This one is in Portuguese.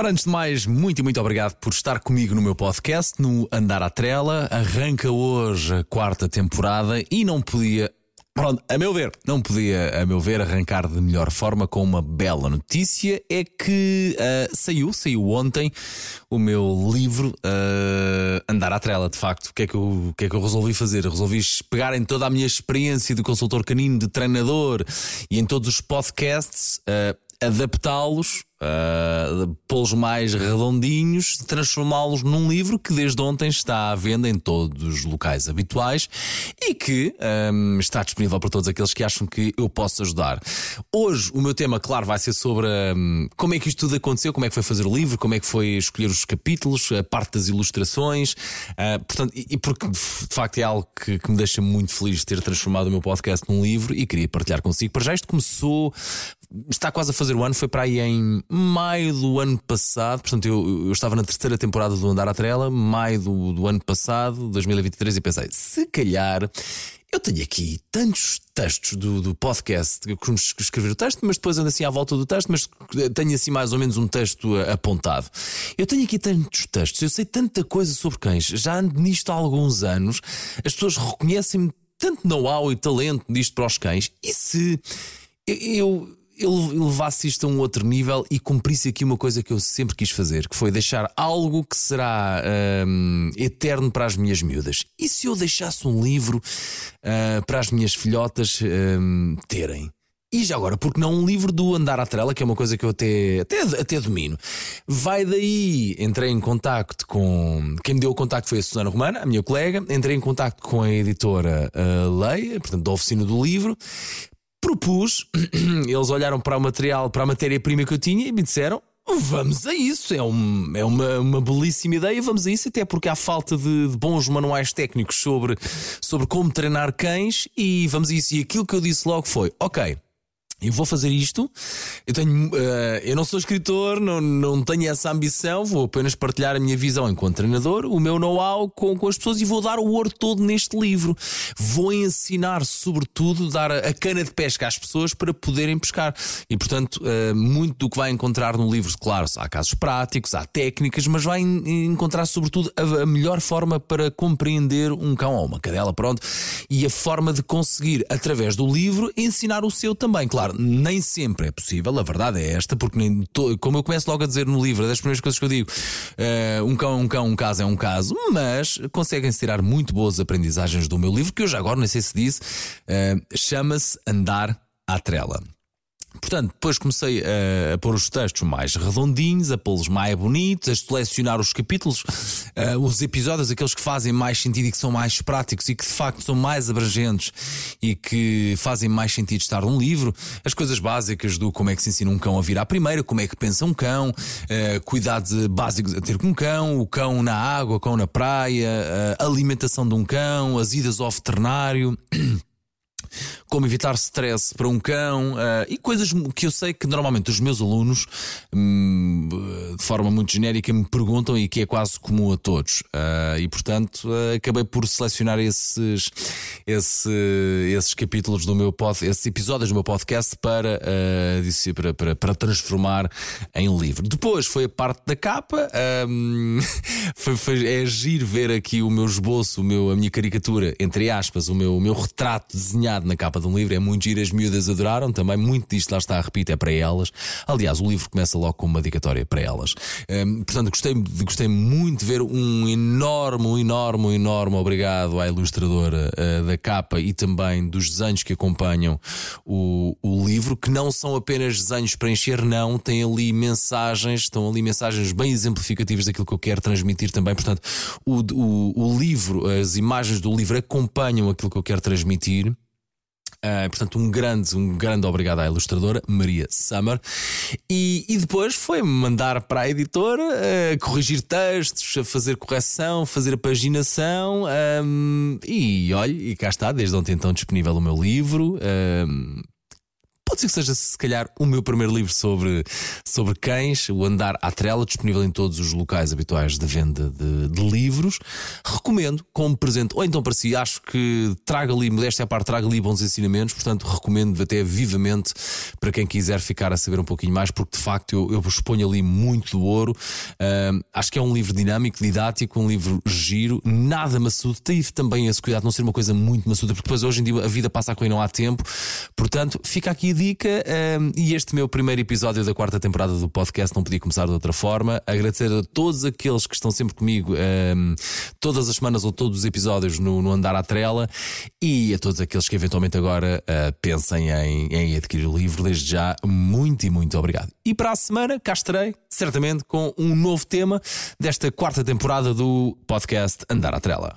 Ora, antes de mais, muito e muito obrigado por estar comigo no meu podcast, no Andar à Trela. Arranca hoje a quarta temporada e não podia Pronto, a meu ver, não podia, a meu ver, arrancar de melhor forma com uma bela notícia. É que uh, saiu, saiu ontem o meu livro uh, Andar à Trela, de facto. O que, é que, eu, o que é que eu resolvi fazer? Resolvi pegar em toda a minha experiência de consultor canino, de treinador e em todos os podcasts, uh, adaptá-los uh, pô-los mais redondinhos, transformá-los num livro que desde ontem está à venda em todos os locais habituais e que um, está disponível para todos aqueles que acham que eu posso ajudar. Hoje o meu tema, claro, vai ser sobre um, como é que isto tudo aconteceu, como é que foi fazer o livro, como é que foi escolher os capítulos, a parte das ilustrações, uh, portanto, e, e, porque de facto é algo que, que me deixa muito feliz de ter transformado o meu podcast num livro e queria partilhar consigo. Para já isto começou, está quase a fazer o ano, foi para aí em maio do ano passado, portanto, eu, eu estava na terceira temporada do Andar à Trela, maio do, do ano passado, 2023, e pensei, se calhar. Eu tenho aqui tantos textos do, do podcast que escrever o texto, mas depois ando assim à volta do texto, mas tenho assim mais ou menos um texto apontado. Eu tenho aqui tantos textos, eu sei tanta coisa sobre cães, já ando nisto há alguns anos, as pessoas reconhecem-me tanto know-how e talento disto para os cães, e se eu ele levasse isto a um outro nível e cumprisse aqui uma coisa que eu sempre quis fazer, que foi deixar algo que será um, eterno para as minhas miúdas. E se eu deixasse um livro uh, para as minhas filhotas um, terem? E já agora, porque não um livro do Andar à Trela, que é uma coisa que eu até, até, até domino. Vai daí, entrei em contacto com. Quem me deu o contacto foi a Susana Romana, a minha colega. Entrei em contacto com a editora uh, Leia, portanto, da oficina do livro propus, eles olharam para o material, para a matéria-prima que eu tinha e me disseram: Vamos a isso, é, um, é uma, uma belíssima ideia, vamos a isso, até porque há falta de, de, bons manuais técnicos sobre, sobre como treinar cães e vamos a isso. E aquilo que eu disse logo foi: ok, eu vou fazer isto. Eu tenho, uh, eu não sou escritor, não, não tenho essa ambição. Vou apenas partilhar a minha visão enquanto treinador, o meu know-how com, com as pessoas e vou dar o ouro todo neste livro. Vou ensinar, sobretudo, dar a, a cana de pesca às pessoas para poderem pescar. E, portanto, uh, muito do que vai encontrar no livro, claro, há casos práticos, há técnicas, mas vai encontrar, sobretudo, a, a melhor forma para compreender um cão ou uma cadela, pronto, e a forma de conseguir, através do livro, ensinar o seu também, claro Claro, nem sempre é possível, a verdade é esta, porque nem to, como eu começo logo a dizer no livro, é das primeiras coisas que eu digo, uh, um cão é um cão, um caso é um caso, mas conseguem-se tirar muito boas aprendizagens do meu livro, que eu já agora, nem sei se disse, uh, chama-se Andar à Trela. Portanto, depois comecei a, a, pôr os textos mais redondinhos, a pô-los mais bonitos, a selecionar os capítulos, uh, os episódios, aqueles que fazem mais sentido e que são mais práticos e que de facto são mais abrangentes e que fazem mais sentido estar num livro. As coisas básicas do como é que se ensina um cão a virar primeiro, como é que pensa um cão, uh, cuidados básicos a ter com um cão, o cão na água, o cão na praia, a uh, alimentação de um cão, as idas ao veterinário. como evitar stress para um cão uh, e coisas que eu sei que normalmente os meus alunos, um, de forma muito genérica, me perguntam e que é quase comum a todos. Uh, e portanto uh, acabei por selecionar esses, esse, esses capítulos do meu podcast, esses episódios do meu podcast para, para, para, para, transformar em livro. Depois foi a parte da capa, um, foi, foi, é agir ver aqui o meu esboço, o meu, a minha caricatura, entre aspas, o meu, o meu retrato desenhado na capa de um livro, é muito giro, as miúdas adoraram também, muito disto lá está, repito, é para elas. Aliás, o livro começa logo com uma dedicatória para elas. Um, portanto, gostei, gostei muito de ver um enorme, um enorme, um enorme obrigado à ilustradora uh, da capa e também dos desenhos que acompanham o, o livro, que não são apenas desenhos para encher, não, tem ali mensagens, estão ali mensagens bem exemplificativas daquilo que eu quero transmitir também. Portanto, o, o, o livro, as imagens do livro acompanham aquilo que eu quero transmitir. Uh, portanto, um grande, um grande obrigado à ilustradora Maria Summer. E, e depois foi-me mandar para a editora uh, corrigir textos, a fazer correção, fazer a paginação. Um, e olha, e cá está, desde ontem então disponível o meu livro. Um, Ser que seja, se calhar, o meu primeiro livro sobre, sobre cães, o Andar à Trela, disponível em todos os locais habituais de venda de, de livros. Recomendo como presente, ou então para si, acho que traga ali, modéstia à parte, traga ali bons ensinamentos, portanto, recomendo até vivamente para quem quiser ficar a saber um pouquinho mais, porque de facto eu, eu exponho ali muito do ouro. Uh, acho que é um livro dinâmico, didático, um livro giro, nada maçudo. Tive também esse cuidado de não ser uma coisa muito maçuda, porque depois hoje em dia a vida passa coisa e não há tempo. Portanto, fica aqui a dica. Uh, e este meu primeiro episódio da quarta temporada do podcast não podia começar de outra forma. Agradecer a todos aqueles que estão sempre comigo uh, todas as semanas ou todos os episódios no, no, Andar à Trela e a todos aqueles que eventualmente agora uh, pensem em, em adquirir o livro. Desde já, muito e muito obrigado. E para a semana, cá estarei, certamente, com um novo tema desta quarta temporada do podcast Andar à Trela.